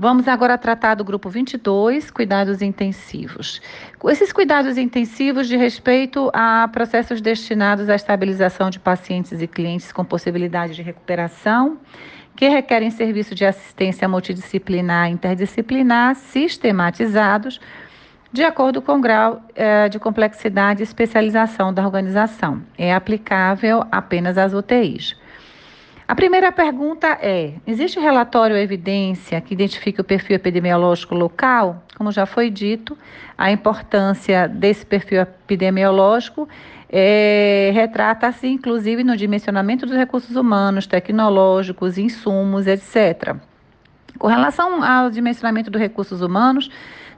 Vamos agora tratar do grupo 22, cuidados intensivos. Esses cuidados intensivos de respeito a processos destinados à estabilização de pacientes e clientes com possibilidade de recuperação, que requerem serviço de assistência multidisciplinar e interdisciplinar sistematizados, de acordo com o grau eh, de complexidade e especialização da organização. É aplicável apenas às UTIs. A primeira pergunta é: existe relatório ou evidência que identifique o perfil epidemiológico local? Como já foi dito, a importância desse perfil epidemiológico é, retrata-se, inclusive, no dimensionamento dos recursos humanos, tecnológicos, insumos, etc. Com relação ao dimensionamento dos recursos humanos,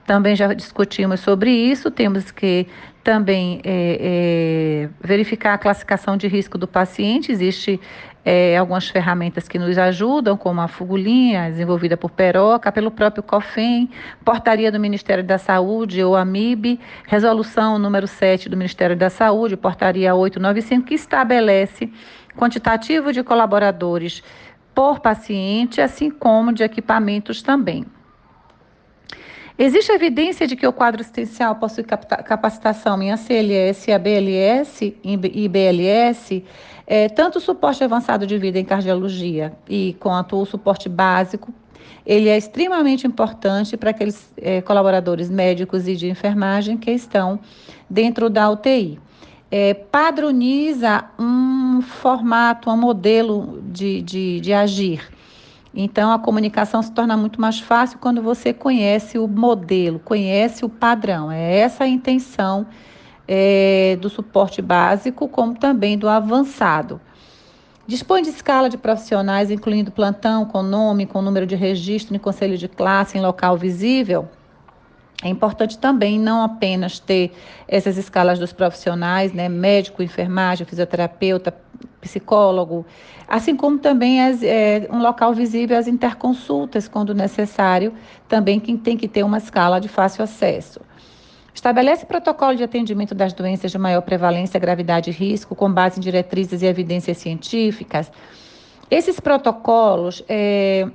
também já discutimos sobre isso, temos que também é, é, verificar a classificação de risco do paciente, existe é, algumas ferramentas que nos ajudam, como a Fugulinha, desenvolvida por Peroca, pelo próprio COFEM, portaria do Ministério da Saúde, ou AMIB, resolução número 7 do Ministério da Saúde, portaria 895, que estabelece quantitativo de colaboradores por paciente, assim como de equipamentos também. Existe evidência de que o quadro assistencial possui capacitação em ACLS, ABLS e BLS, é, tanto o suporte avançado de vida em cardiologia e quanto o suporte básico, ele é extremamente importante para aqueles é, colaboradores médicos e de enfermagem que estão dentro da UTI. É, padroniza um formato, um modelo de, de, de agir. Então, a comunicação se torna muito mais fácil quando você conhece o modelo, conhece o padrão. É essa a intenção é, do suporte básico, como também do avançado. Dispõe de escala de profissionais, incluindo plantão, com nome, com número de registro em conselho de classe, em local visível. É importante também não apenas ter essas escalas dos profissionais, né, médico, enfermagem, fisioterapeuta, psicólogo, assim como também as, é, um local visível às interconsultas, quando necessário, também quem tem que ter uma escala de fácil acesso. Estabelece protocolo de atendimento das doenças de maior prevalência, gravidade e risco, com base em diretrizes e evidências científicas. Esses protocolos é,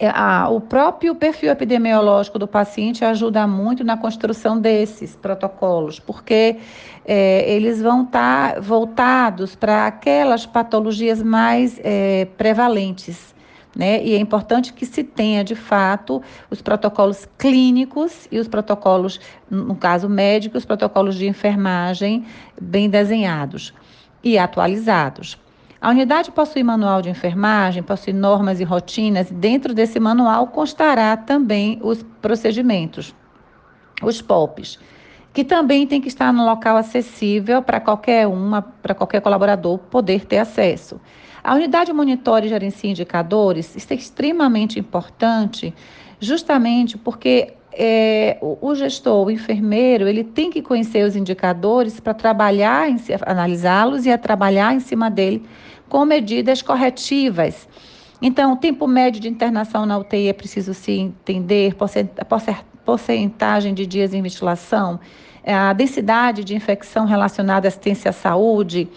a, o próprio perfil epidemiológico do paciente ajuda muito na construção desses protocolos, porque é, eles vão estar tá voltados para aquelas patologias mais é, prevalentes. Né? E é importante que se tenha, de fato, os protocolos clínicos e os protocolos, no caso médico, os protocolos de enfermagem bem desenhados e atualizados. A unidade possui manual de enfermagem, possui normas e rotinas, dentro desse manual constará também os procedimentos, os POPs, que também tem que estar no local acessível para qualquer uma, para qualquer colaborador poder ter acesso. A unidade monitora e gerencia indicadores, isso é extremamente importante, justamente porque é, o, gestor, o enfermeiro, ele tem que conhecer os indicadores para trabalhar, analisá-los e a trabalhar em cima dele com medidas corretivas. Então, o tempo médio de internação na UTI é preciso se entender, porcentagem de dias em ventilação, é, a densidade de infecção relacionada à assistência à saúde,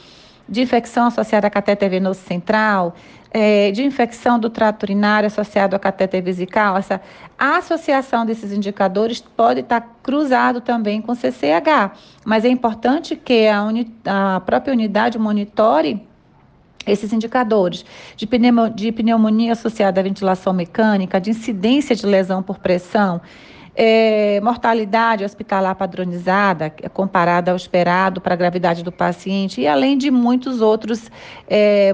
de infecção associada a catéter venoso central, é, de infecção do trato urinário associado a catéter vesical, essa associação desses indicadores pode estar cruzado também com CCH, mas é importante que a, a própria unidade monitore esses indicadores de, pneumonia, de pneumonia associada à ventilação mecânica, de incidência de lesão por pressão, é, mortalidade hospitalar padronizada, é comparada ao esperado para a gravidade do paciente, e além de muitos outros é,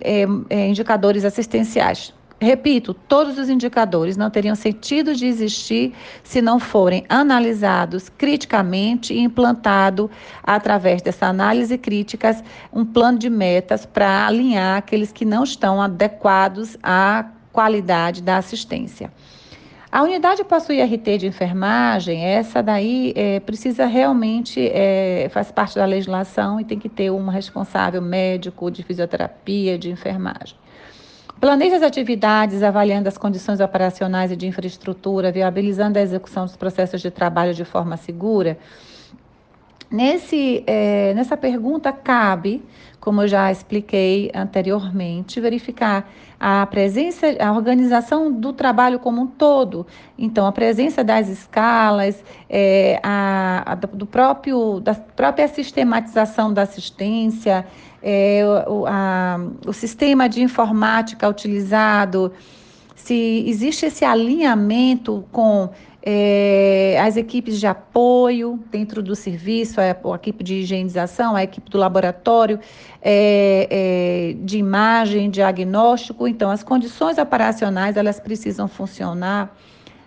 é, é indicadores assistenciais. Repito, todos os indicadores não teriam sentido de existir se não forem analisados criticamente e implantado através dessa análise críticas um plano de metas para alinhar aqueles que não estão adequados à qualidade da assistência. A unidade possui RT de enfermagem, essa daí é, precisa realmente, é, faz parte da legislação e tem que ter um responsável médico de fisioterapia, de enfermagem. Planeja as atividades avaliando as condições operacionais e de infraestrutura, viabilizando a execução dos processos de trabalho de forma segura. Nesse, é, nessa pergunta cabe, como eu já expliquei anteriormente, verificar a presença, a organização do trabalho como um todo. Então, a presença das escalas, é, a, a, do próprio, da própria sistematização da assistência, é, o, a, o sistema de informática utilizado, se existe esse alinhamento com é, as equipes de apoio dentro do serviço, a, a, equipe de higienização, a equipe do laboratório é, é, de imagem, diagnóstico. Então, as condições operacionais elas precisam funcionar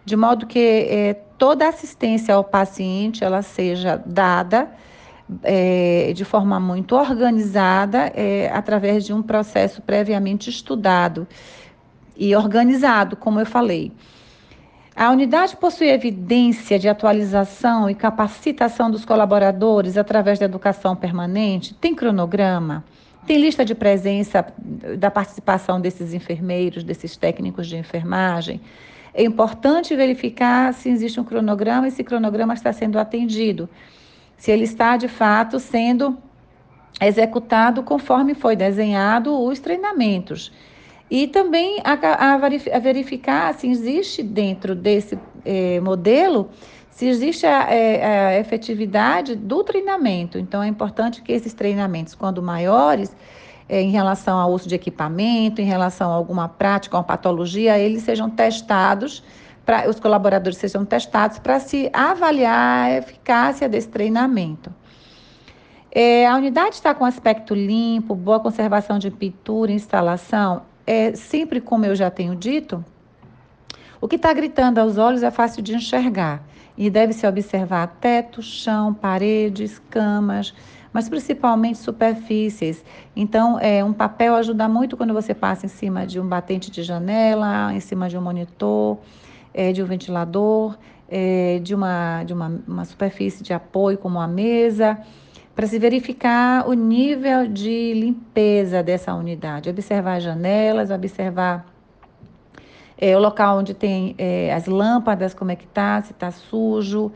de modo que é, toda assistência ao paciente ela seja dada é, de forma muito organizada é, através de um processo previamente estudado e organizado, como eu falei. A unidade possui evidência de atualização e capacitação dos colaboradores através da educação permanente? Tem cronograma? Tem lista de presença da participação desses enfermeiros, desses técnicos de enfermagem? É importante verificar se existe um cronograma e se o cronograma está sendo atendido, se ele está de fato sendo executado conforme foi desenhado os treinamentos. E também a, a verificar se existe dentro desse é, modelo, se existe a, é, a efetividade do treinamento. Então, é importante que esses treinamentos, quando maiores, é, em relação ao uso de equipamento, em relação a alguma prática, uma patologia, eles sejam testados, pra, os colaboradores sejam testados para se avaliar a eficácia desse treinamento. É, a unidade está com aspecto limpo, boa conservação de pintura, instalação é sempre como eu já tenho dito, o que está gritando aos olhos é fácil de enxergar e deve-se observar teto, chão, paredes, camas, mas principalmente superfícies. Então, é, um papel ajuda muito quando você passa em cima de um batente de janela, em cima de um monitor, é, de um ventilador, é, de, uma, de uma, uma superfície de apoio, como a mesa para se verificar o nível de limpeza dessa unidade, observar as janelas, observar é, o local onde tem é, as lâmpadas, como é que está, se está sujo,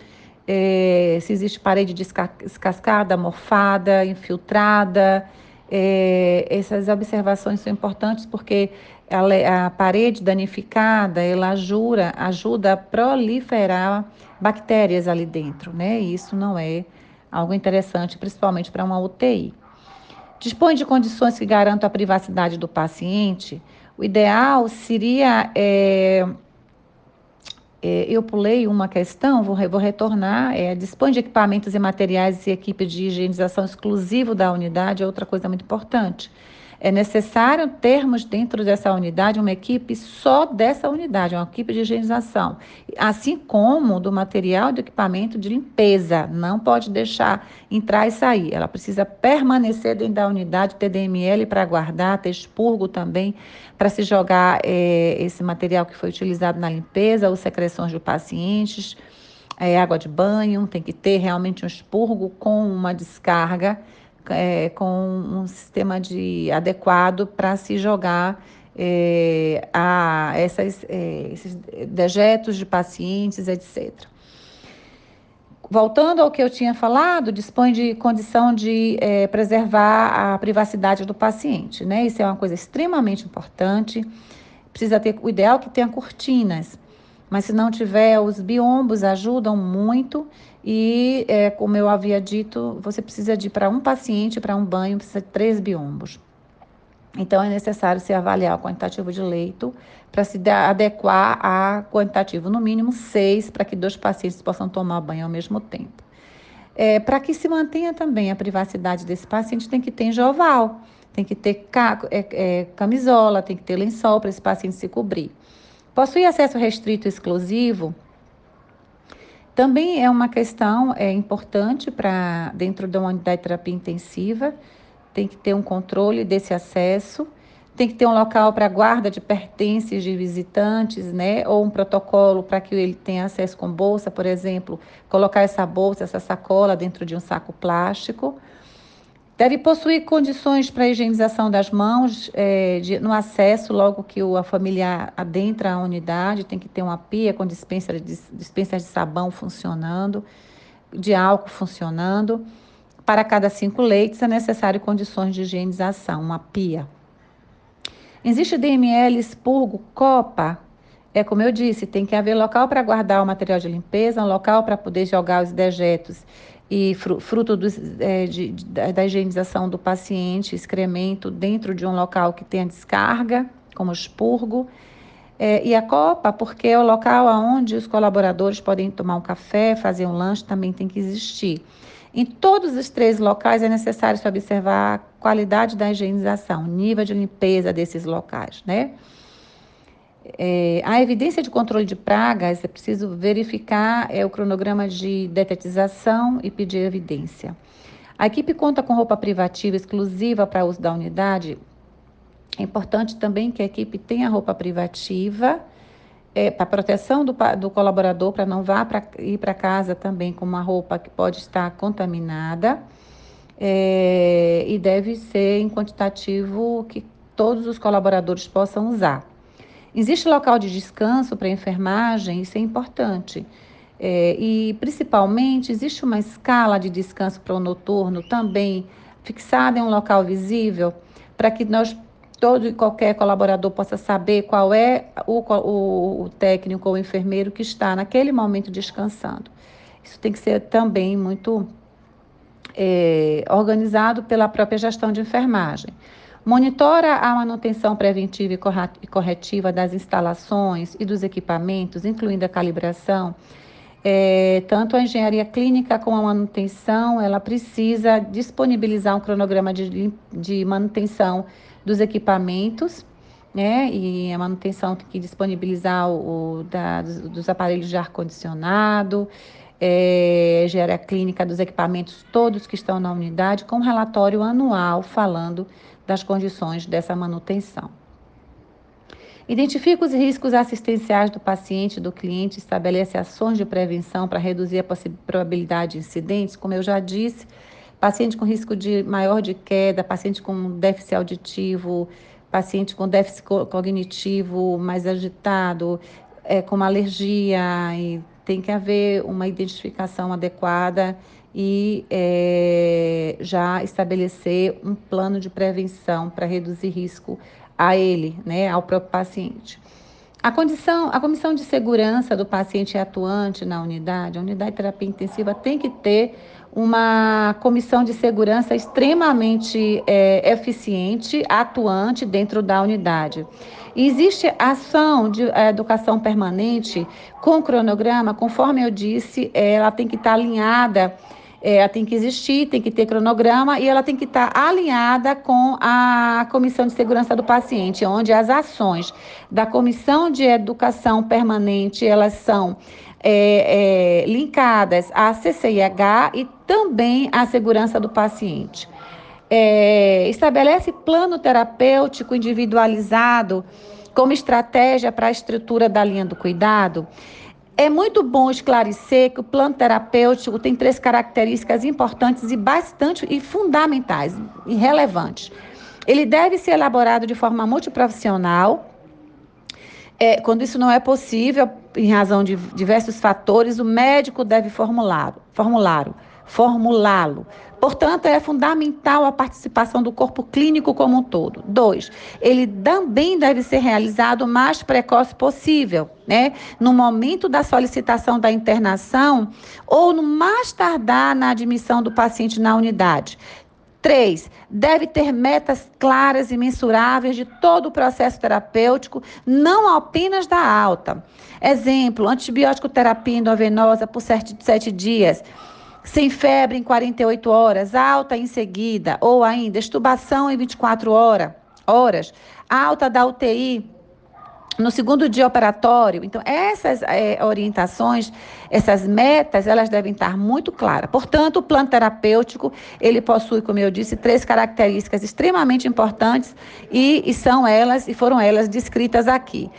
é, se existe parede descascada, morfada, infiltrada. É, essas observações são importantes porque a, a, parede danificada, ela ajuda, ajuda a proliferar bactérias ali dentro, né? E isso não é algo interessante, principalmente para uma UTI. Dispõe de condições que garantam a privacidade do paciente. O ideal seria. É, eu pulei uma questão, vou, vou retornar. É, dispõe de equipamentos e materiais e equipe de higienização exclusivo da unidade, é outra coisa muito importante. É necessário termos dentro dessa unidade uma equipe só dessa unidade, uma equipe de higienização, assim como do material de equipamento de limpeza. Não pode deixar entrar e sair. Ela precisa permanecer dentro da unidade, ter DML para guardar, ter expurgo também para se jogar é, esse material que foi utilizado na limpeza, ou secreções de pacientes. É, água de banho, tem que ter realmente um expurgo com uma descarga é, com um sistema de adequado para se jogar é, a essas, é, esses dejetos de pacientes, etc. Voltando ao que eu tinha falado, dispõe de condição de é, preservar a privacidade do paciente, né? Isso é uma coisa extremamente importante. Precisa ter o ideal é que tenha cortinas, mas se não tiver, os biombos ajudam muito e, é, como eu havia dito, você precisa de, para um paciente, para um banho, precisa de três biombos. Então, é necessário se avaliar o quantitativo de leito para se adequar a quantitativo, no mínimo seis, para que dois pacientes possam tomar banho ao mesmo tempo. É, para que se mantenha também a privacidade desse paciente, tem que ter enjoval, tem que ter é, é, camisola, tem que ter lençol para esse paciente se cobrir. Possui acesso restrito exclusivo também é uma questão é, importante para dentro da unidade de terapia intensiva, tem que ter um controle desse acesso, tem que ter um local para guarda de pertences de visitantes, né? Ou um protocolo para que ele tenha acesso com bolsa, por exemplo, colocar essa bolsa, essa sacola dentro de um saco plástico. Deve possuir condições para higienização das mãos é, de, no acesso, logo que o, a família adentra a unidade, tem que ter uma pia com dispensa de, dispensa de sabão funcionando. de álcool funcionando. Para cada cinco leites é necessário condições de higienização, uma pia. Existe DML, expurgo, copa. É como eu disse, tem que haver local para guardar o material de limpeza, um local para poder jogar os dejetos e fruto do, é, de, da higienização do paciente, excremento, dentro de um local que tenha descarga, como expurgo. É, e a copa, porque é o local onde os colaboradores podem tomar um café, fazer um lanche, também tem que existir. Em todos os três locais é necessário se observar a qualidade da higienização, nível de limpeza desses locais, né? É, a evidência de controle de pragas é preciso verificar é, o cronograma de detetização e pedir evidência. A equipe conta com roupa privativa exclusiva para uso da unidade. É importante também que a equipe tenha roupa privativa é, para proteção do, do colaborador, para não vá pra, ir para casa também com uma roupa que pode estar contaminada. É, e deve ser em quantitativo que todos os colaboradores possam usar. Existe local de descanso para enfermagem, isso é importante. É, e principalmente existe uma escala de descanso para o noturno também fixada em um local visível para que nós todo e qualquer colaborador possa saber qual é o, o, o técnico ou enfermeiro que está naquele momento descansando. Isso tem que ser também muito é, organizado pela própria gestão de enfermagem. Monitora a manutenção preventiva e corretiva das instalações e dos equipamentos, incluindo a calibração. É, tanto a engenharia clínica como a manutenção, ela precisa disponibilizar um cronograma de, de manutenção dos equipamentos, né? E a manutenção tem que disponibilizar o, o da, dos, dos, aparelhos de ar-condicionado, é, engenharia clínica dos equipamentos todos que estão na unidade, com relatório anual falando das condições dessa manutenção. Identifica os riscos assistenciais do paciente do cliente, estabelece ações de prevenção para reduzir a probabilidade de incidentes, como eu já disse, paciente com risco de maior de queda, paciente com déficit auditivo, paciente com déficit cognitivo mais agitado, é, com uma alergia, e tem que haver uma identificação adequada e é, já estabelecer um plano de prevenção para reduzir risco a ele, né, ao próprio paciente. A, condição, a comissão de segurança do paciente atuante na unidade. A unidade de terapia intensiva tem que ter uma comissão de segurança extremamente é, eficiente, atuante dentro da unidade. Existe ação de é, educação permanente com cronograma, conforme eu disse, ela tem que estar alinhada é, ela tem que existir, tem que ter cronograma e ela tem que estar alinhada com a Comissão de Segurança do Paciente, onde as ações da Comissão de Educação Permanente, elas são é, é, linkadas à CCIH e também à segurança do paciente. É, estabelece plano terapêutico individualizado como estratégia para a estrutura da linha do cuidado. É muito bom esclarecer que o plano terapêutico tem três características importantes e bastante e fundamentais e relevantes. Ele deve ser elaborado de forma multiprofissional. É, quando isso não é possível, em razão de diversos fatores, o médico deve formulá-lo. Formulá-lo formulá-lo. Portanto, é fundamental a participação do corpo clínico como um todo. Dois, ele também deve ser realizado o mais precoce possível, né? No momento da solicitação da internação ou no mais tardar na admissão do paciente na unidade. Três, deve ter metas claras e mensuráveis de todo o processo terapêutico, não apenas da alta. Exemplo, antibiótico terapia endovenosa por sete, sete dias sem febre em 48 horas, alta em seguida, ou ainda estubação em 24 hora, horas, alta da UTI no segundo dia operatório. Então, essas é, orientações, essas metas, elas devem estar muito claras. Portanto, o plano terapêutico, ele possui, como eu disse, três características extremamente importantes e, e são elas, e foram elas descritas aqui.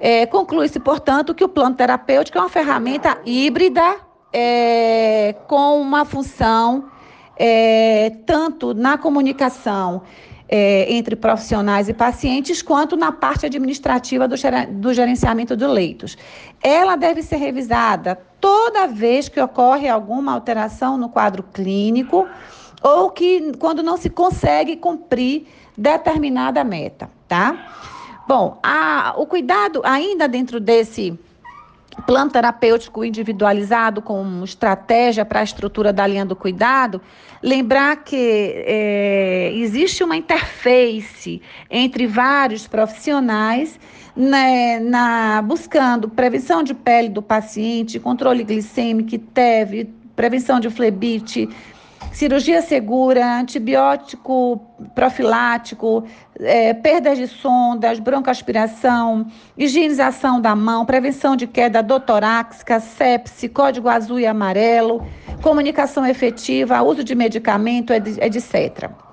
É, Conclui-se, portanto, que o plano terapêutico é uma ferramenta híbrida é, com uma função é, tanto na comunicação é, entre profissionais e pacientes, quanto na parte administrativa do, do gerenciamento de leitos. Ela deve ser revisada toda vez que ocorre alguma alteração no quadro clínico ou que quando não se consegue cumprir determinada meta, tá? Bom, a, o cuidado ainda dentro desse plano terapêutico individualizado como estratégia para a estrutura da linha do cuidado, lembrar que é, existe uma interface entre vários profissionais né, na, buscando prevenção de pele do paciente, controle glicêmico, TEV, prevenção de flebite, cirurgia segura, antibiótico profilático, é, perdas de sondas, broncoaspiração, higienização da mão, prevenção de queda dotoráxica, sepse, código azul e amarelo, comunicação efetiva, uso de medicamento, etc.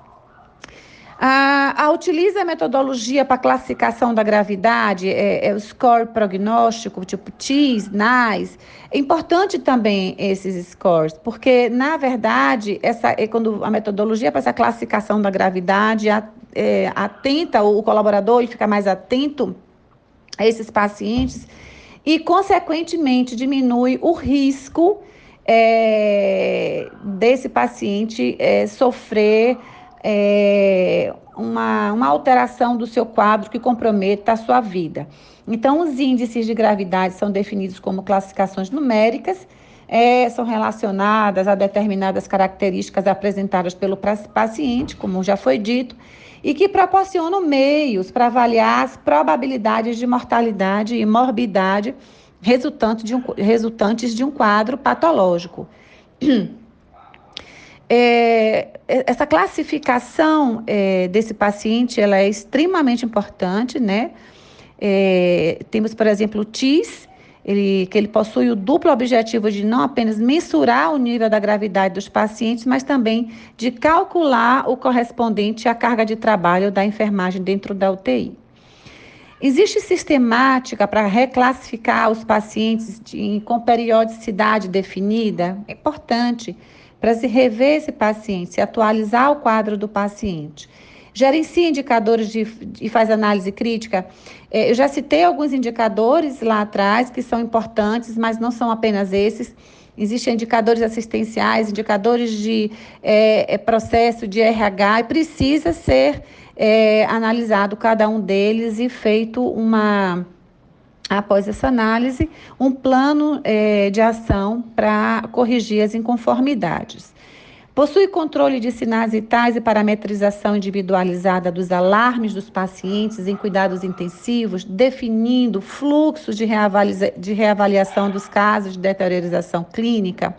A, a, utiliza a metodologia para classificação da gravidade, é, é, o score prognóstico, tipo TIS, NAS. É importante também esses scores, porque, na verdade, essa, é quando a metodologia para essa classificação da gravidade é, atenta, o colaborador ele fica mais atento a esses pacientes e, consequentemente, diminui o risco é, desse paciente é, sofrer é, uma, uma alteração do seu quadro que comprometa a sua vida. Então, os índices de gravidade são definidos como classificações numéricas, é, são relacionadas a determinadas características apresentadas pelo paciente, como já foi dito, e que proporcionam meios para avaliar as probabilidades de mortalidade e morbidade resultante de um, resultantes de um quadro patológico. É, essa classificação é, desse paciente ela é extremamente importante, né? É, temos, por exemplo, o TIS, ele, que ele possui o duplo objetivo de não apenas mensurar o nível da gravidade dos pacientes, mas também de calcular o correspondente à carga de trabalho da enfermagem dentro da UTI. Existe sistemática para reclassificar os pacientes de, com periodicidade definida? É importante para se rever esse paciente, se atualizar o quadro do paciente. Gerencia indicadores de, e faz análise crítica. É, eu já citei alguns indicadores lá atrás que são importantes, mas não são apenas esses. Existem indicadores assistenciais, indicadores de é, é processo de RH, e precisa ser é, analisado cada um deles e feito uma após essa análise, um plano é, de ação para corrigir as inconformidades. Possui controle de sinais vitais e parametrização individualizada dos alarmes dos pacientes em cuidados intensivos, definindo fluxos de, reavalia de reavaliação dos casos de deteriorização clínica.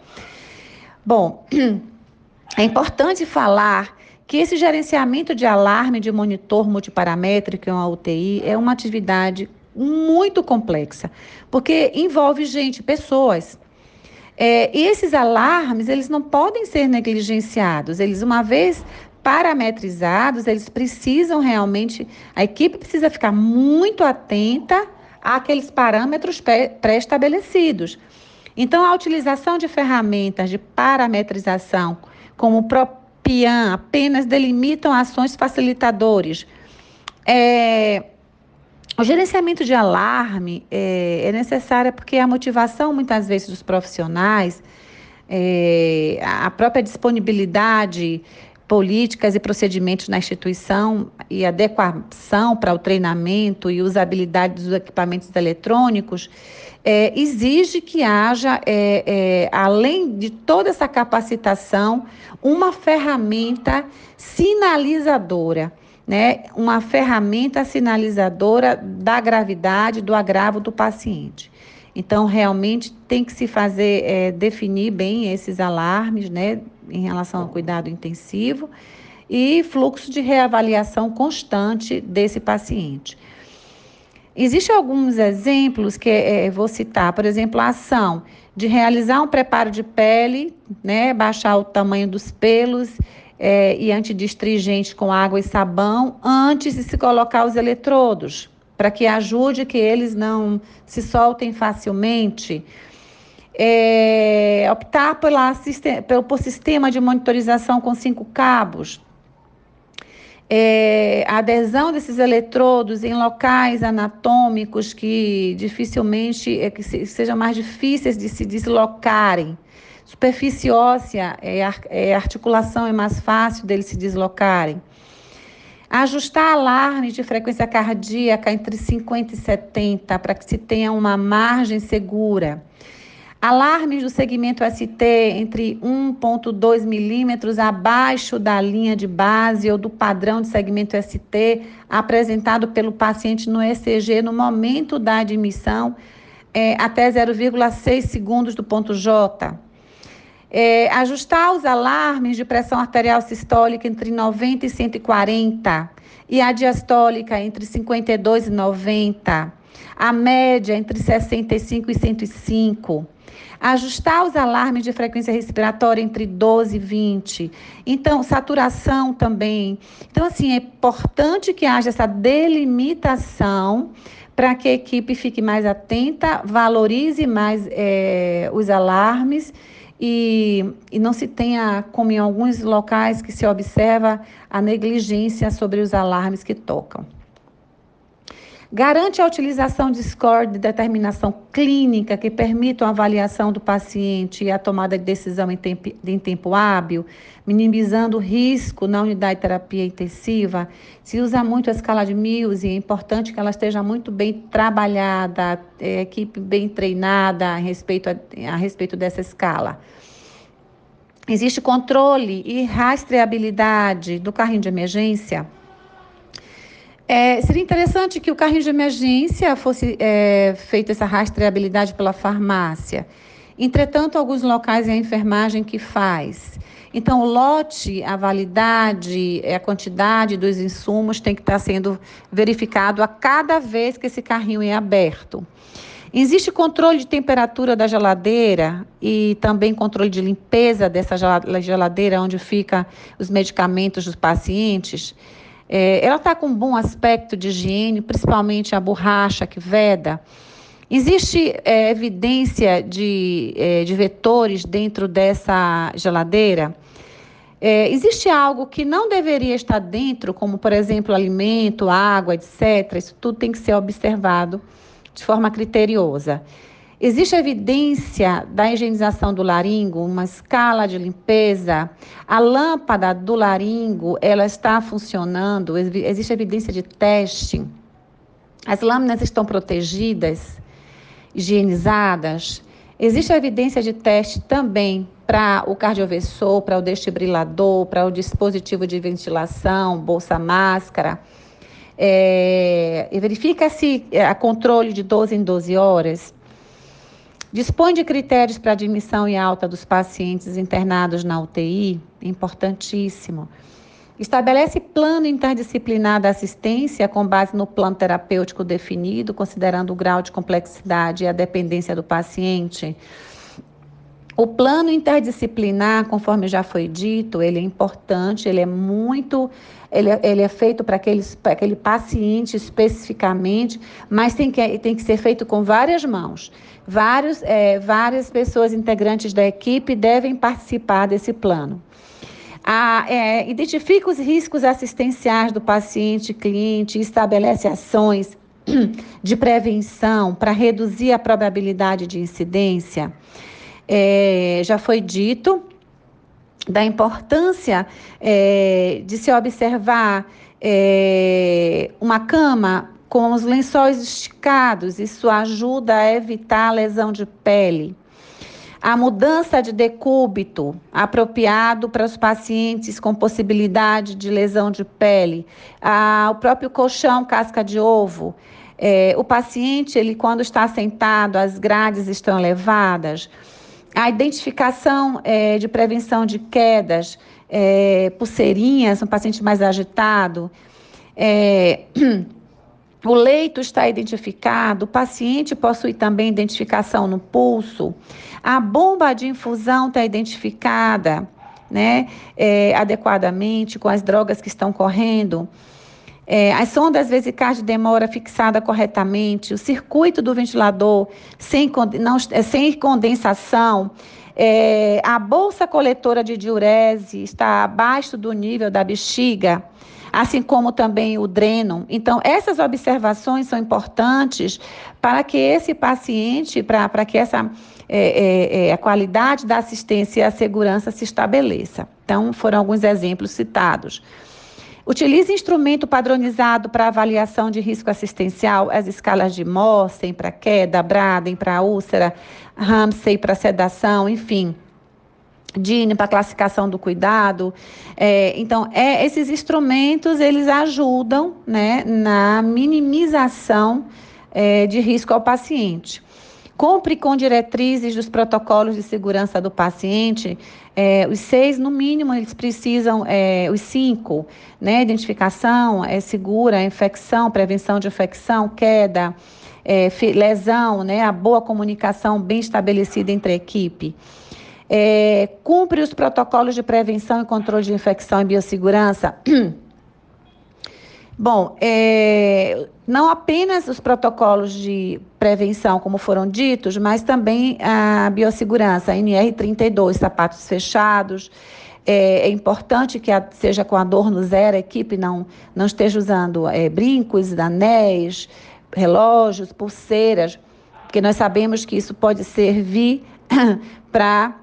Bom, é importante falar que esse gerenciamento de alarme de monitor multiparamétrico em uma UTI é uma atividade muito complexa, porque envolve gente, pessoas. É, e esses alarmes, eles não podem ser negligenciados. Eles, uma vez parametrizados, eles precisam realmente, a equipe precisa ficar muito atenta àqueles parâmetros pré-estabelecidos. Então, a utilização de ferramentas de parametrização, como o PROPIAN, apenas delimitam ações facilitadores. É, o gerenciamento de alarme é, é necessário porque a motivação, muitas vezes, dos profissionais, é, a própria disponibilidade, políticas e procedimentos na instituição e adequação para o treinamento e usabilidade dos equipamentos eletrônicos, é, exige que haja, é, é, além de toda essa capacitação, uma ferramenta sinalizadora né, uma ferramenta sinalizadora da gravidade, do agravo do paciente. Então, realmente tem que se fazer, é, definir bem esses alarmes, né, em relação ao cuidado intensivo e fluxo de reavaliação constante desse paciente. Existem alguns exemplos que é, vou citar, por exemplo, a ação de realizar um preparo de pele, né, baixar o tamanho dos pelos é, e antidistringente com água e sabão antes de se colocar os eletrodos, para que ajude que eles não se soltem facilmente. É, optar pela, pelo por sistema de monitorização com cinco cabos. é, a adesão desses eletrodos em locais anatômicos que dificilmente é, que se, sejam mais difíceis de se deslocarem. Superfície óssea, é, é, articulação é mais fácil deles se deslocarem. Ajustar alarmes de frequência cardíaca entre 50 e 70 para que se tenha uma margem segura. Alarmes do segmento ST entre 1,2 milímetros abaixo da linha de base ou do padrão de segmento ST apresentado pelo paciente no ECG no momento da admissão, é, até 0,6 segundos do ponto J. É, ajustar os alarmes de pressão arterial sistólica entre 90 e 140 e a diastólica entre 52 e 90. A média entre 65 e 105 ajustar os alarmes de frequência respiratória entre 12 e 20. Então, saturação também. Então, assim, é importante que haja essa delimitação para que a equipe fique mais atenta, valorize mais é, os alarmes e, e não se tenha, como em alguns locais que se observa, a negligência sobre os alarmes que tocam. Garante a utilização de score de determinação clínica que permitam a avaliação do paciente e a tomada de decisão em tempo, em tempo hábil, minimizando o risco na unidade de terapia intensiva. Se usa muito a escala de Mills e é importante que ela esteja muito bem trabalhada, é, equipe bem treinada a respeito, a, a respeito dessa escala. Existe controle e rastreabilidade do carrinho de emergência é, seria interessante que o carrinho de emergência fosse é, feita essa rastreabilidade pela farmácia. Entretanto, alguns locais é a enfermagem que faz. Então, o lote, a validade, a quantidade dos insumos tem que estar sendo verificado a cada vez que esse carrinho é aberto. Existe controle de temperatura da geladeira e também controle de limpeza dessa geladeira onde ficam os medicamentos dos pacientes. É, ela está com um bom aspecto de higiene, principalmente a borracha que veda. Existe é, evidência de, é, de vetores dentro dessa geladeira? É, existe algo que não deveria estar dentro, como, por exemplo, alimento, água, etc. Isso tudo tem que ser observado de forma criteriosa. Existe evidência da higienização do laringo, uma escala de limpeza. A lâmpada do laringo, ela está funcionando, existe evidência de teste. As lâminas estão protegidas, higienizadas. Existe evidência de teste também para o cardioversor, para o desfibrilador, para o dispositivo de ventilação, bolsa máscara. É, verifica-se a controle de 12 em 12 horas. Dispõe de critérios para admissão e alta dos pacientes internados na UTI, importantíssimo. Estabelece plano interdisciplinar da assistência com base no plano terapêutico definido, considerando o grau de complexidade e a dependência do paciente. O plano interdisciplinar, conforme já foi dito, ele é importante, ele é muito, ele é, ele é feito para aquele paciente especificamente, mas tem que, tem que ser feito com várias mãos. Vários, é, várias pessoas integrantes da equipe devem participar desse plano. A, é, identifica os riscos assistenciais do paciente cliente estabelece ações de prevenção para reduzir a probabilidade de incidência. É, já foi dito da importância é, de se observar é, uma cama com os lençóis esticados, isso ajuda a evitar a lesão de pele. A mudança de decúbito apropriado para os pacientes com possibilidade de lesão de pele. Ah, o próprio colchão casca de ovo. É, o paciente, ele quando está sentado, as grades estão elevadas. A identificação é, de prevenção de quedas, é, pulseirinhas, um paciente mais agitado. É, O leito está identificado, o paciente possui também identificação no pulso, a bomba de infusão está identificada né, é, adequadamente com as drogas que estão correndo. É, as sondas vesicais de demora fixada corretamente, o circuito do ventilador sem, não, é, sem condensação, é, a bolsa coletora de diurese está abaixo do nível da bexiga, assim como também o dreno. Então, essas observações são importantes para que esse paciente, para que essa é, é, é, a qualidade da assistência e a segurança se estabeleça. Então, foram alguns exemplos citados. Utilize instrumento padronizado para avaliação de risco assistencial, as escalas de Mossen para queda, Braden para úlcera, Ramsey para sedação, enfim. DINE para classificação do cuidado. É, então, é, esses instrumentos, eles ajudam né, na minimização é, de risco ao paciente. Cumpre com diretrizes dos protocolos de segurança do paciente. É, os seis, no mínimo, eles precisam, é, os cinco, né? Identificação, é, segura, infecção, prevenção de infecção, queda, é, lesão, né? A boa comunicação bem estabelecida entre a equipe. É, cumpre os protocolos de prevenção e controle de infecção e biossegurança. Bom, é, não apenas os protocolos de prevenção, como foram ditos, mas também a biossegurança, NR32, sapatos fechados. É, é importante que a, seja com adorno zero, a equipe não, não esteja usando é, brincos, anéis, relógios, pulseiras, porque nós sabemos que isso pode servir para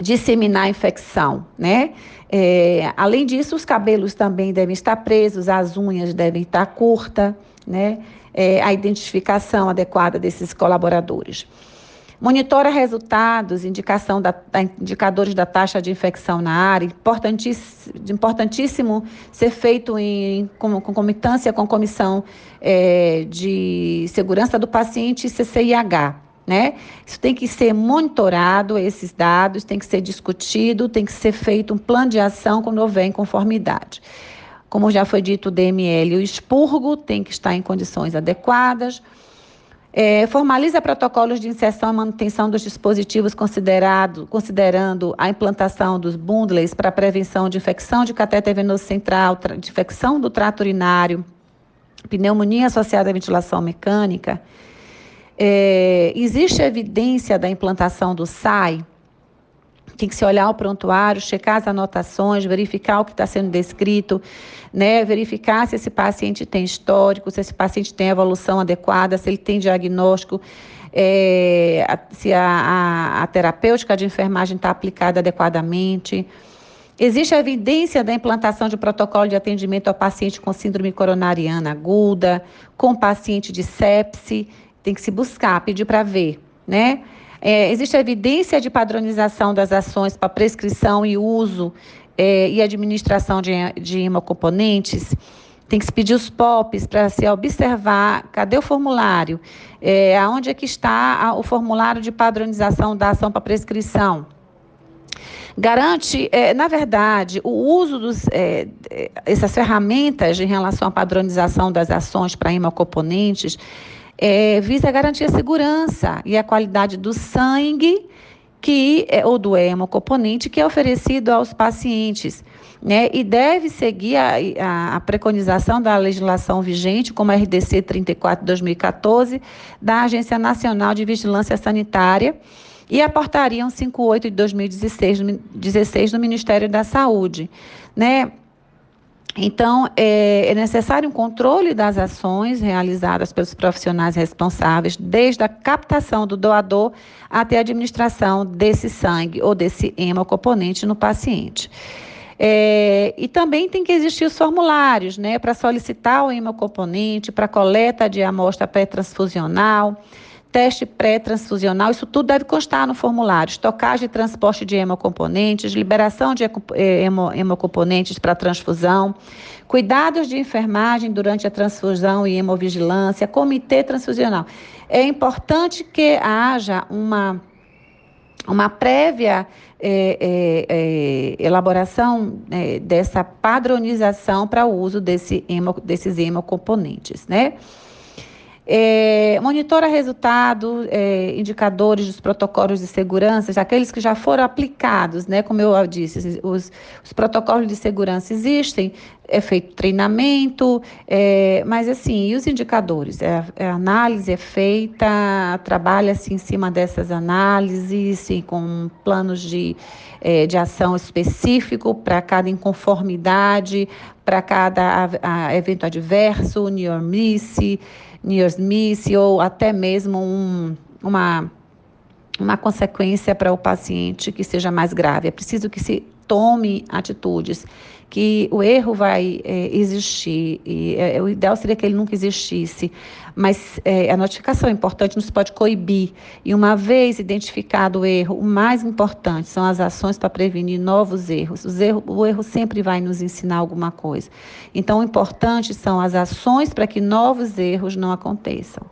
disseminar a infecção, né? É, além disso, os cabelos também devem estar presos, as unhas devem estar curtas, né? É, a identificação adequada desses colaboradores. Monitora resultados, indicação da, indicadores da taxa de infecção na área, importantíssimo, importantíssimo ser feito em concomitância com a Comissão é, de Segurança do Paciente CCIH, né? Isso tem que ser monitorado, esses dados, tem que ser discutido, tem que ser feito um plano de ação quando houver inconformidade. Como já foi dito, o DML o expurgo tem que estar em condições adequadas. É, formaliza protocolos de inserção e manutenção dos dispositivos considerado, considerando a implantação dos bundles para prevenção de infecção de catéter venoso central, de infecção do trato urinário, pneumonia associada à ventilação mecânica, é, existe evidência da implantação do SAI? Tem que se olhar o prontuário, checar as anotações, verificar o que está sendo descrito, né? verificar se esse paciente tem histórico, se esse paciente tem evolução adequada, se ele tem diagnóstico, é, se a, a, a terapêutica de enfermagem está aplicada adequadamente. Existe evidência da implantação de protocolo de atendimento ao paciente com síndrome coronariana aguda, com paciente de sepse tem que se buscar, pedir para ver, né? É, existe evidência de padronização das ações para prescrição e uso é, e administração de, de hemocomponentes. Tem que se pedir os POPs para se observar cadê o formulário, é, aonde é que está o formulário de padronização da ação para prescrição. Garante, é, na verdade, o uso dos é, essas ferramentas em relação à padronização das ações para hemocomponentes é, visa garantir a segurança e a qualidade do sangue que é, ou do hemocomponente que é oferecido aos pacientes. Né, e deve seguir a, a, preconização da legislação vigente, como a RDC 34 de 2014, da Agência Nacional de Vigilância Sanitária e a Portaria 158 de 2016 16 do Ministério da Saúde. Né? Então, é, é, necessário um controle das ações realizadas pelos profissionais responsáveis, desde a captação do doador até a administração desse sangue ou desse hemocomponente no paciente. É, e também tem que existir os formulários, né, para solicitar o hemocomponente, para coleta de amostra pré-transfusional, teste pré-transfusional, isso tudo deve constar no formulário. Estocagem e transporte de hemocomponentes, liberação de eh, hemocomponentes para transfusão, cuidados de enfermagem durante a transfusão e hemovigilância, comitê transfusional. É importante que haja uma, uma prévia é, é, elaboração dessa padronização para o uso desse hemo, desses hemocomponentes, né? É, monitora resultado, é, indicadores dos protocolos de segurança, aqueles que já foram aplicados, né? Como eu disse, os, os protocolos de segurança existem, é feito treinamento, é, mas assim, e os indicadores? É, a é, análise é feita, trabalha-se em cima dessas análises, sim, com planos de, é, de ação específico para cada inconformidade, para cada a, a evento adverso, near miss, near miss ou até mesmo um, uma, uma consequência para o paciente que seja mais grave. É preciso que se tome atitudes, que o erro vai é, existir, e é, o ideal seria que ele nunca existisse, mas é, a notificação é importante, não se pode coibir. E uma vez identificado o erro, o mais importante são as ações para prevenir novos erros. erros. O erro sempre vai nos ensinar alguma coisa. Então, o importante são as ações para que novos erros não aconteçam.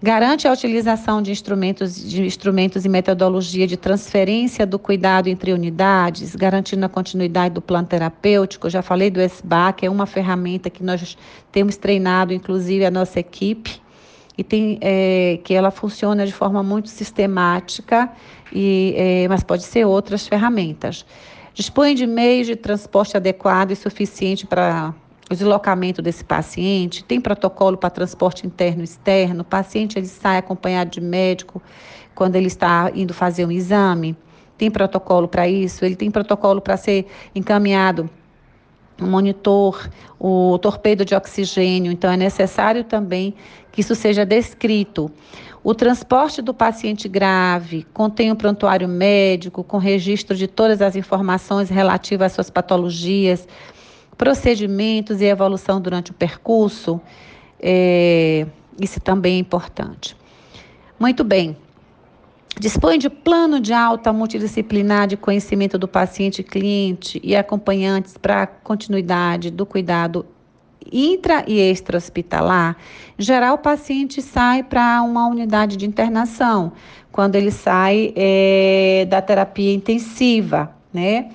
Garante a utilização de instrumentos, de instrumentos e metodologia de transferência do cuidado entre unidades, garantindo a continuidade do plano terapêutico. Eu já falei do SBA, que é uma ferramenta que nós temos treinado, inclusive, a nossa equipe, e tem, é, que ela funciona de forma muito sistemática, e, é, mas pode ser outras ferramentas. Dispõe de meios de transporte adequado e suficiente para o deslocamento desse paciente, tem protocolo para transporte interno e externo, o paciente ele sai acompanhado de médico quando ele está indo fazer um exame, tem protocolo para isso, ele tem protocolo para ser encaminhado um monitor, o torpedo de oxigênio, então é necessário também que isso seja descrito. O transporte do paciente grave contém um prontuário médico com registro de todas as informações relativas às suas patologias, procedimentos e evolução durante o percurso, é, isso também é importante. Muito bem. Dispõe de plano de alta multidisciplinar de conhecimento do paciente, cliente e acompanhantes para a continuidade do cuidado intra e extra-hospitalar. Em geral, o paciente sai para uma unidade de internação, quando ele sai é, da terapia intensiva, né?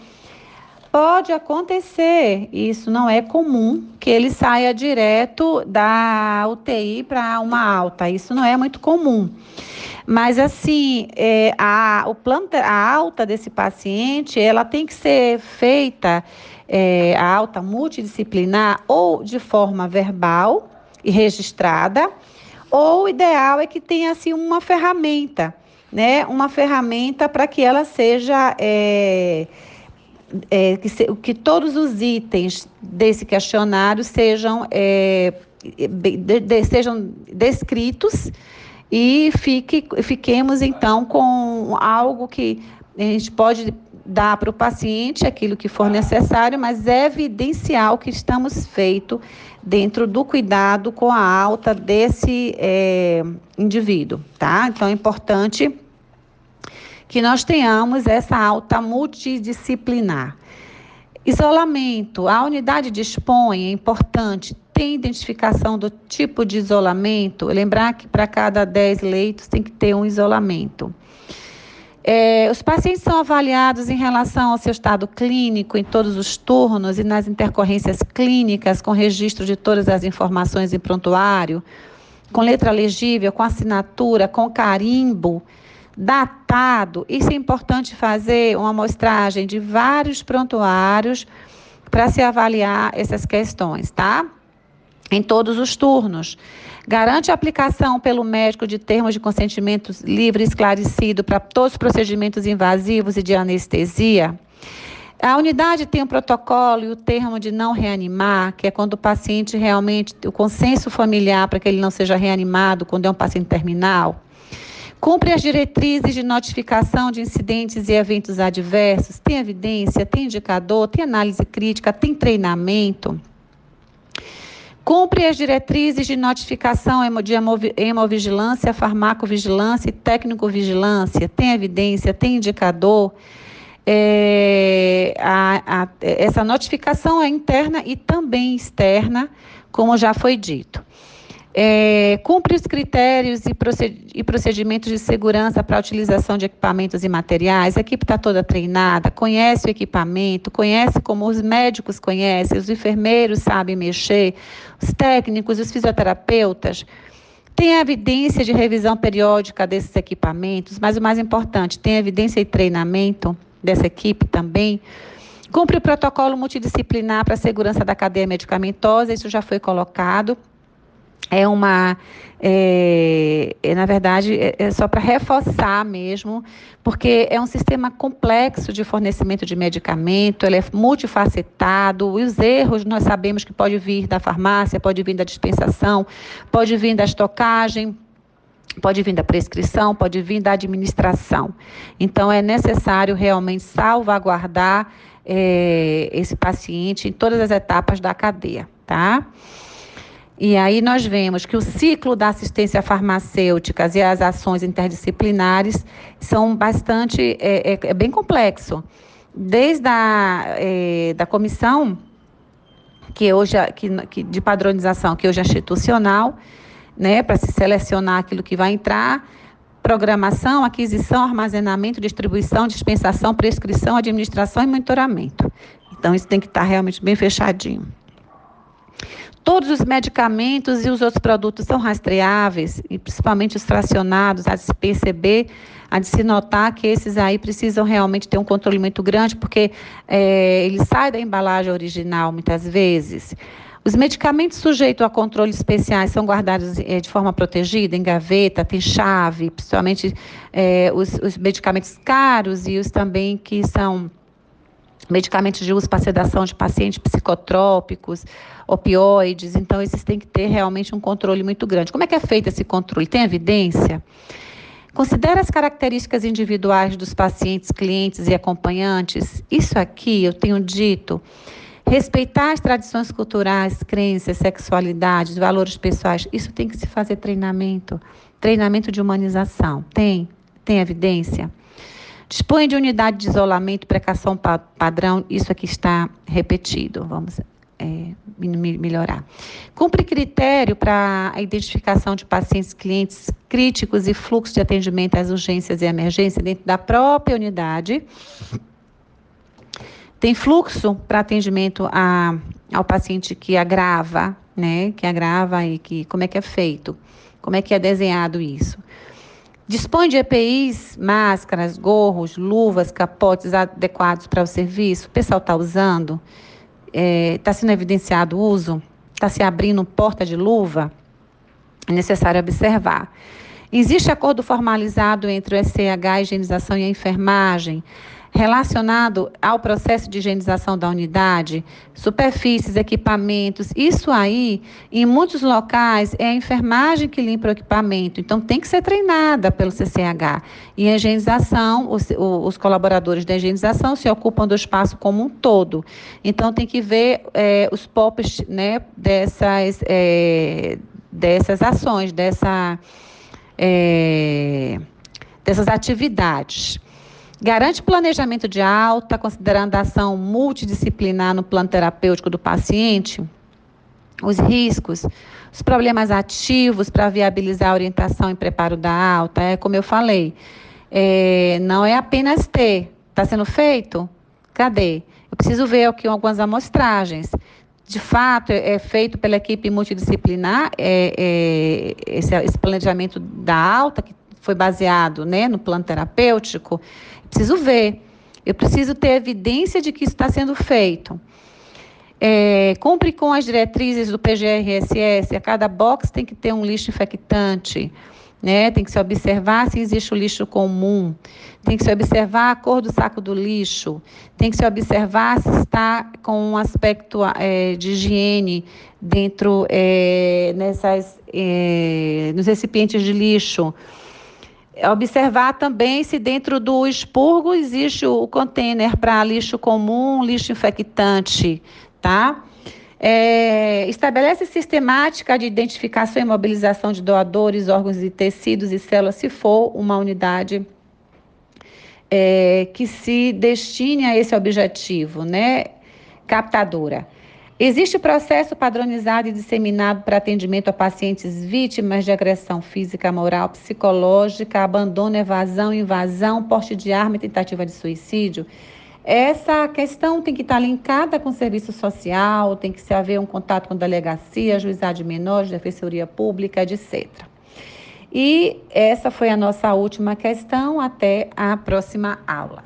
Pode acontecer, isso não é comum, que ele saia direto da UTI para uma alta. Isso não é muito comum. Mas assim, é, a, o plano, a alta desse paciente, ela tem que ser feita, é, a alta multidisciplinar, ou de forma verbal e registrada, ou o ideal é que tenha assim uma ferramenta, né? Uma ferramenta para que ela seja é, é, que, se, que todos os itens desse questionário sejam, é, de, de, sejam descritos e fique, fiquemos então com algo que a gente pode dar para o paciente aquilo que for necessário, mas evidenciar o que estamos feito dentro do cuidado com a alta desse é, indivíduo, tá? Então é importante que nós tenhamos essa alta multidisciplinar. Isolamento. A unidade dispõe, é importante, tem identificação do tipo de isolamento. Lembrar que para cada 10 leitos tem que ter um isolamento. É, os pacientes são avaliados em relação ao seu estado clínico em todos os turnos e nas intercorrências clínicas, com registro de todas as informações em prontuário, com letra legível, com assinatura, com carimbo datado. Isso é importante fazer uma amostragem de vários prontuários para se avaliar essas questões, tá? Em todos os turnos. Garante a aplicação pelo médico de termos de consentimento livre e esclarecido para todos os procedimentos invasivos e de anestesia. A unidade tem um protocolo e o termo de não reanimar, que é quando o paciente realmente, o consenso familiar para que ele não seja reanimado quando é um paciente terminal. Cumpre as diretrizes de notificação de incidentes e eventos adversos, tem evidência, tem indicador, tem análise crítica, tem treinamento. Cumpre as diretrizes de notificação de hemovigilância, farmacovigilância e técnico-vigilância, tem evidência, tem indicador. É, a, a, essa notificação é interna e também externa, como já foi dito. É, cumpre os critérios e procedimentos de segurança para a utilização de equipamentos e materiais, a equipe está toda treinada, conhece o equipamento, conhece como os médicos conhecem, os enfermeiros sabem mexer, os técnicos, os fisioterapeutas. Tem evidência de revisão periódica desses equipamentos, mas o mais importante, tem evidência e treinamento dessa equipe também. Cumpre o protocolo multidisciplinar para a segurança da cadeia medicamentosa, isso já foi colocado é uma, é, é, na verdade, é, é só para reforçar mesmo, porque é um sistema complexo de fornecimento de medicamento, ele é multifacetado, e os erros nós sabemos que pode vir da farmácia, pode vir da dispensação, pode vir da estocagem, pode vir da prescrição, pode vir da administração. Então, é necessário realmente salvaguardar é, esse paciente em todas as etapas da cadeia, tá? E aí nós vemos que o ciclo da assistência farmacêutica e as ações interdisciplinares são bastante, é, é, é bem complexo. Desde a é, da comissão que hoje que, que, de padronização, que hoje é institucional, né, para se selecionar aquilo que vai entrar, programação, aquisição, armazenamento, distribuição, dispensação, prescrição, administração e monitoramento. Então, isso tem que estar realmente bem fechadinho. Todos os medicamentos e os outros produtos são rastreáveis, e principalmente os fracionados, há de se perceber, há de se notar que esses aí precisam realmente ter um controle muito grande, porque é, ele sai da embalagem original muitas vezes. Os medicamentos sujeitos a controles especiais são guardados é, de forma protegida, em gaveta, tem chave, principalmente é, os, os medicamentos caros e os também que são medicamentos de uso para sedação de pacientes psicotrópicos, opioides, então esses têm que ter realmente um controle muito grande. Como é que é feito esse controle? Tem evidência? Considera as características individuais dos pacientes, clientes e acompanhantes. Isso aqui eu tenho dito. Respeitar as tradições culturais, crenças, sexualidades, valores pessoais, isso tem que se fazer treinamento. Treinamento de humanização. Tem? Tem evidência? Dispõe de unidade de isolamento, precação padrão, isso aqui está repetido. Vamos é, melhorar. Cumpre critério para a identificação de pacientes, clientes críticos e fluxo de atendimento às urgências e emergências dentro da própria unidade. Tem fluxo para atendimento a, ao paciente que agrava, né? Que agrava e que como é que é feito? Como é que é desenhado isso? Dispõe de EPIs, máscaras, gorros, luvas, capotes adequados para o serviço? O pessoal está usando? Está é, tá sendo evidenciado o uso? Está se abrindo porta de luva? É necessário observar. Existe acordo formalizado entre o SCH, a higienização e a enfermagem? Relacionado ao processo de higienização da unidade, superfícies, equipamentos, isso aí, em muitos locais, é a enfermagem que limpa o equipamento, então tem que ser treinada pelo CCH. E a higienização, os, os colaboradores da higienização se ocupam do espaço como um todo. Então tem que ver é, os POPs né, dessas, é, dessas ações, dessa, é, dessas atividades. Garante planejamento de alta, considerando a ação multidisciplinar no plano terapêutico do paciente, os riscos, os problemas ativos para viabilizar a orientação e preparo da alta. É como eu falei, é, não é apenas ter. Está sendo feito? Cadê? Eu preciso ver aqui algumas amostragens. De fato, é, é feito pela equipe multidisciplinar é, é, esse, esse planejamento da alta, que foi baseado né, no plano terapêutico, preciso ver, eu preciso ter evidência de que isso está sendo feito. É, cumpre com as diretrizes do PGRSS, a cada box tem que ter um lixo infectante, né? Tem que se observar se existe o lixo comum, tem que se observar a cor do saco do lixo, tem que se observar se está com um aspecto é, de higiene dentro é, nessas, é, nos recipientes de lixo. Observar também se dentro do expurgo existe o container para lixo comum, lixo infectante, tá? É, estabelece sistemática de identificação e mobilização de doadores, órgãos e tecidos e células, se for uma unidade é, que se destine a esse objetivo, né? Captadora. Existe processo padronizado e disseminado para atendimento a pacientes vítimas de agressão física, moral, psicológica, abandono, evasão, invasão, porte de arma e tentativa de suicídio? Essa questão tem que estar linkada com o serviço social, tem que se haver um contato com a delegacia, juizado de menores, defensoria pública, etc. E essa foi a nossa última questão. Até a próxima aula.